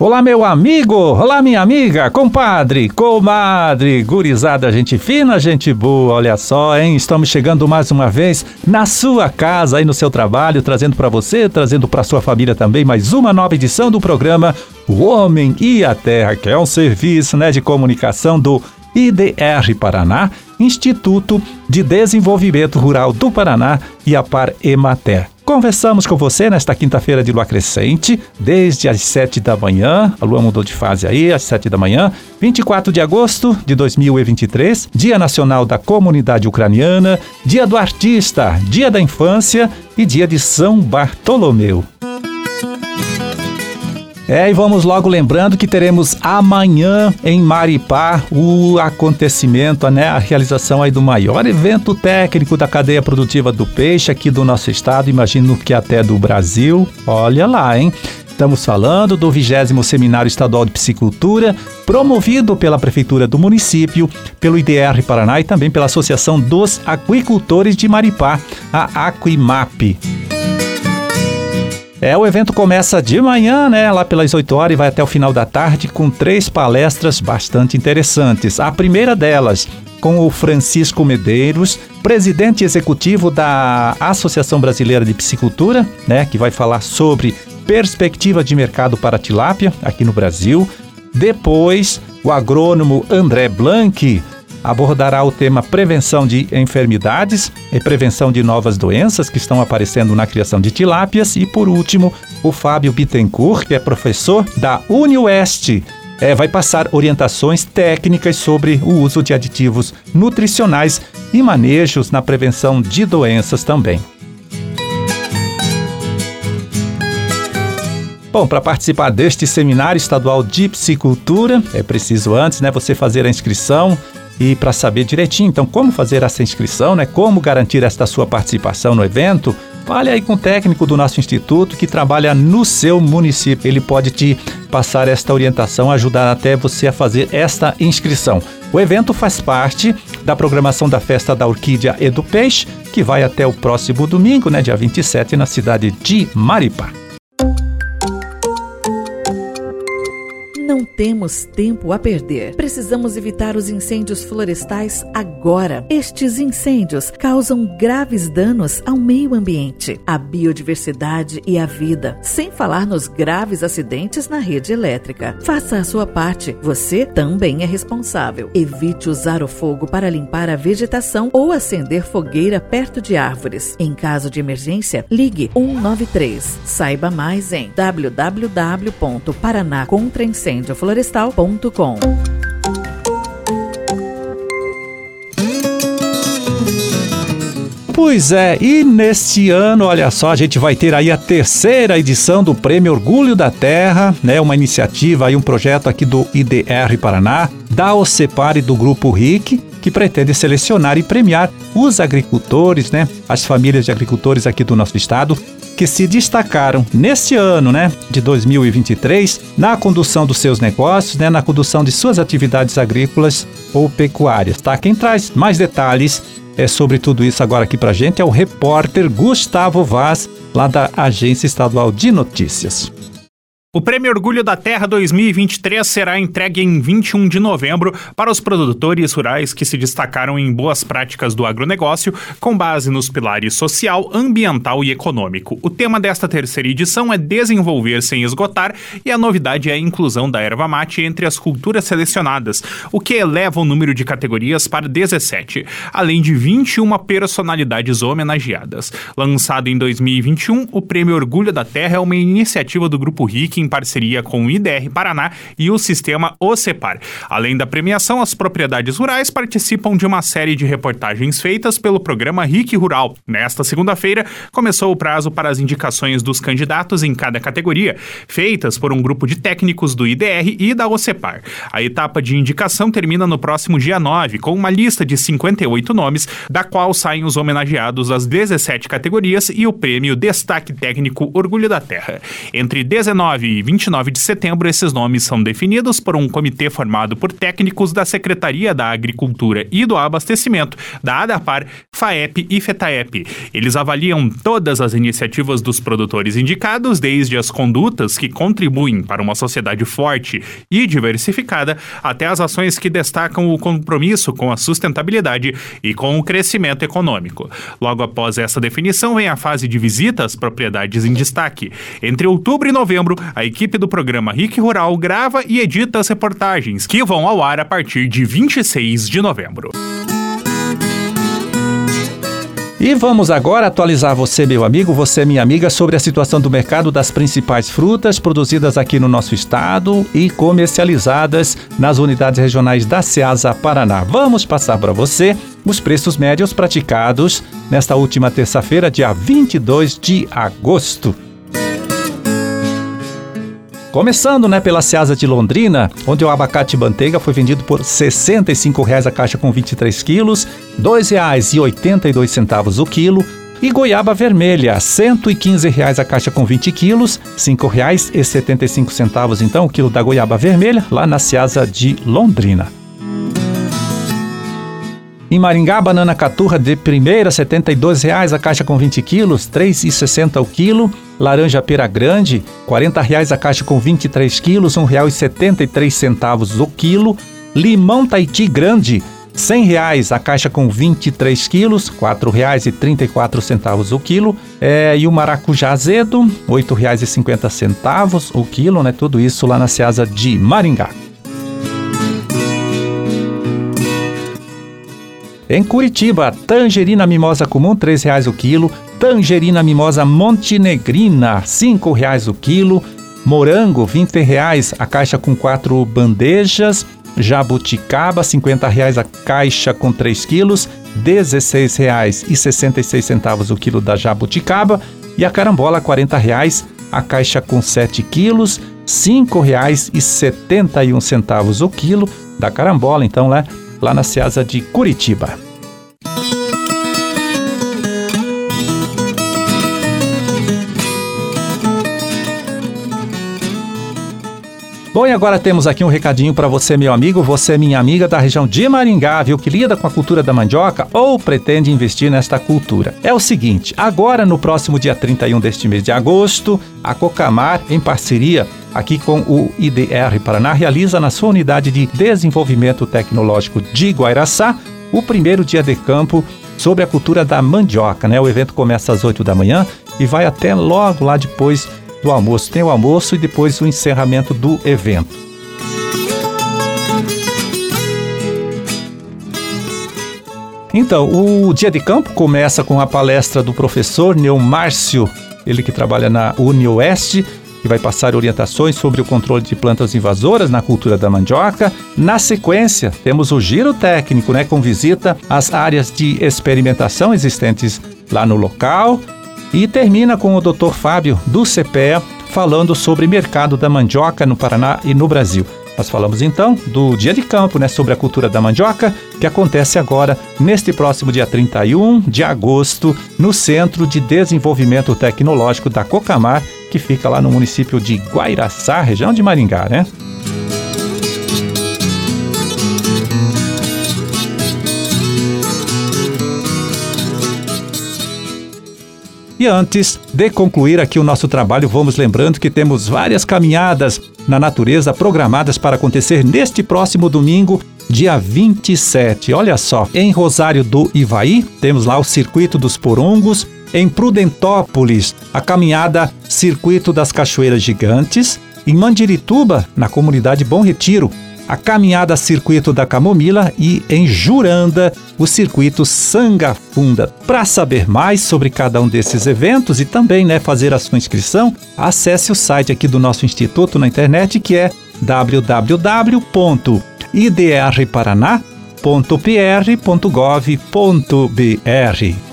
Olá, meu amigo! Olá, minha amiga, compadre, comadre, gurizada, gente fina, gente boa, olha só, hein? Estamos chegando mais uma vez na sua casa, aí no seu trabalho, trazendo para você, trazendo para sua família também mais uma nova edição do programa O Homem e a Terra, que é um serviço né, de comunicação do IDR Paraná, Instituto de Desenvolvimento Rural do Paraná e a Par Emater. Conversamos com você nesta quinta-feira de lua crescente, desde as 7 da manhã. A lua mudou de fase aí, às 7 da manhã. 24 de agosto de 2023, Dia Nacional da Comunidade Ucraniana, Dia do Artista, Dia da Infância e Dia de São Bartolomeu. É, e vamos logo lembrando que teremos amanhã em Maripá o acontecimento, né, a realização aí do maior evento técnico da cadeia produtiva do peixe aqui do nosso estado, imagino que até do Brasil. Olha lá, hein? Estamos falando do 20 Seminário Estadual de Piscicultura, promovido pela Prefeitura do município, pelo IDR Paraná e também pela Associação dos Aquicultores de Maripá, a Aquimap. É, o evento começa de manhã, né, lá pelas 8 horas e vai até o final da tarde com três palestras bastante interessantes. A primeira delas com o Francisco Medeiros, presidente executivo da Associação Brasileira de Piscicultura, né, que vai falar sobre perspectiva de mercado para tilápia aqui no Brasil. Depois, o agrônomo André Blanc, abordará o tema prevenção de enfermidades e prevenção de novas doenças que estão aparecendo na criação de tilápias. E por último, o Fábio Bittencourt, que é professor da UniOeste. É, vai passar orientações técnicas sobre o uso de aditivos nutricionais e manejos na prevenção de doenças também. Bom, para participar deste seminário estadual de psicultura, é preciso antes, né, você fazer a inscrição e para saber direitinho, então, como fazer essa inscrição, né? Como garantir esta sua participação no evento? Fale aí com o técnico do nosso instituto que trabalha no seu município. Ele pode te passar esta orientação, ajudar até você a fazer esta inscrição. O evento faz parte da programação da Festa da Orquídea e do Peixe, que vai até o próximo domingo, né, dia 27, na cidade de Maripá. Não temos tempo a perder. Precisamos evitar os incêndios florestais agora. Estes incêndios causam graves danos ao meio ambiente, à biodiversidade e à vida, sem falar nos graves acidentes na rede elétrica. Faça a sua parte. Você também é responsável. Evite usar o fogo para limpar a vegetação ou acender fogueira perto de árvores. Em caso de emergência, ligue 193. Saiba mais em www.paranacontraincêndio incendioflorestal.com. Pois é, e neste ano, olha só, a gente vai ter aí a terceira edição do Prêmio Orgulho da Terra, né? Uma iniciativa e um projeto aqui do IDR Paraná, da OCEPAR e do Grupo RIC, que pretende selecionar e premiar os agricultores, né? As famílias de agricultores aqui do nosso estado que se destacaram neste ano, né, de 2023, na condução dos seus negócios, né, na condução de suas atividades agrícolas ou pecuárias, tá? Quem traz mais detalhes é sobre tudo isso agora aqui pra gente é o repórter Gustavo Vaz, lá da Agência Estadual de Notícias. O Prêmio Orgulho da Terra 2023 será entregue em 21 de novembro para os produtores rurais que se destacaram em boas práticas do agronegócio, com base nos pilares social, ambiental e econômico. O tema desta terceira edição é desenvolver sem esgotar e a novidade é a inclusão da erva mate entre as culturas selecionadas, o que eleva o número de categorias para 17, além de 21 personalidades homenageadas. Lançado em 2021, o Prêmio Orgulho da Terra é uma iniciativa do Grupo RIC em parceria com o IDR Paraná e o sistema OCEPAR. Além da premiação, as propriedades rurais participam de uma série de reportagens feitas pelo programa RIC Rural. Nesta segunda-feira, começou o prazo para as indicações dos candidatos em cada categoria, feitas por um grupo de técnicos do IDR e da OCEPAR. A etapa de indicação termina no próximo dia 9, com uma lista de 58 nomes, da qual saem os homenageados das 17 categorias e o prêmio Destaque Técnico Orgulho da Terra. Entre 19 e 29 de setembro, esses nomes são definidos por um comitê formado por técnicos da Secretaria da Agricultura e do Abastecimento, da ADAPAR, FAEP e FETAEP. Eles avaliam todas as iniciativas dos produtores indicados, desde as condutas que contribuem para uma sociedade forte e diversificada, até as ações que destacam o compromisso com a sustentabilidade e com o crescimento econômico. Logo após essa definição, vem a fase de visita às propriedades em destaque. Entre outubro e novembro, a equipe do programa RIC Rural grava e edita as reportagens, que vão ao ar a partir de 26 de novembro. E vamos agora atualizar você, meu amigo, você, minha amiga, sobre a situação do mercado das principais frutas produzidas aqui no nosso estado e comercializadas nas unidades regionais da Ceasa Paraná. Vamos passar para você os preços médios praticados nesta última terça-feira, dia 22 de agosto. Começando né, pela Ceasa de Londrina, onde o abacate manteiga foi vendido por R$ 65,00 a caixa com 23 quilos, R$ 2,82 o quilo, e goiaba vermelha, R$ 115,00 a caixa com 20 quilos, R$ 5,75 então o quilo da goiaba vermelha, lá na Ceasa de Londrina. Em Maringá, banana caturra de primeira, R$ 72,00 a caixa com 20 quilos, R$ 3,60 o quilo. Laranja pera grande, R$ 40,00 a caixa com 23 quilos, R$ 1,73 o quilo. Limão Taiti grande, R$ 100,00 a caixa com 23 quilos, R$ 4,34 o quilo. É, e o maracujá azedo, R$ 8,50 o quilo, né? Tudo isso lá na Ceasa de Maringá. Em Curitiba, tangerina mimosa comum, R$ 3,00 o quilo. Tangerina mimosa montenegrina, R$ 5,00 o quilo. Morango, R$ 20,00 a caixa com quatro bandejas. Jabuticaba, R$ 50,00 a caixa com 3 quilos. R$ 16,66 o quilo da jabuticaba. E a carambola, R$ 40,00 a caixa com 7 quilos. R$ 5,71 o quilo da carambola, então, né? Lá na Ceasa de Curitiba. Bom, e agora temos aqui um recadinho para você, meu amigo, você, minha amiga da região de Maringá, viu, que lida com a cultura da mandioca ou pretende investir nesta cultura. É o seguinte, agora no próximo dia 31 deste mês de agosto, a Cocamar, em parceria aqui com o IDR Paraná, realiza na sua unidade de desenvolvimento tecnológico de Guairaçá o primeiro dia de campo sobre a cultura da mandioca. Né? O evento começa às 8 da manhã e vai até logo lá depois do almoço. Tem o almoço e depois o encerramento do evento. Então, o dia de campo começa com a palestra do professor Neomárcio, ele que trabalha na UniOeste, que vai passar orientações sobre o controle de plantas invasoras na cultura da mandioca. Na sequência, temos o giro técnico, né, com visita às áreas de experimentação existentes lá no local e termina com o Dr. Fábio do CPE falando sobre mercado da mandioca no Paraná e no Brasil. Nós falamos então do dia de campo, né, sobre a cultura da mandioca, que acontece agora neste próximo dia 31 de agosto, no Centro de Desenvolvimento Tecnológico da Cocamar, que fica lá no município de Guairaçá, região de Maringá, né? E antes de concluir aqui o nosso trabalho, vamos lembrando que temos várias caminhadas na natureza programadas para acontecer neste próximo domingo, dia 27. Olha só, em Rosário do Ivaí, temos lá o Circuito dos Porongos. Em Prudentópolis, a caminhada Circuito das Cachoeiras Gigantes. Em Mandirituba, na comunidade Bom Retiro, a caminhada Circuito da Camomila e em Juranda, o Circuito Sangafunda. Para saber mais sobre cada um desses eventos e também né, fazer a sua inscrição, acesse o site aqui do nosso instituto na internet que é www.idrparaná.pr.gov.br.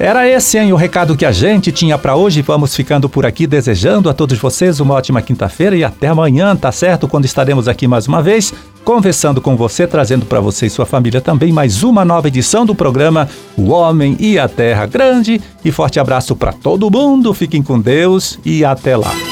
Era esse, hein, o recado que a gente tinha para hoje. Vamos ficando por aqui, desejando a todos vocês uma ótima quinta-feira e até amanhã, tá certo? Quando estaremos aqui mais uma vez, conversando com você, trazendo para você e sua família também mais uma nova edição do programa O Homem e a Terra Grande. E forte abraço para todo mundo, fiquem com Deus e até lá.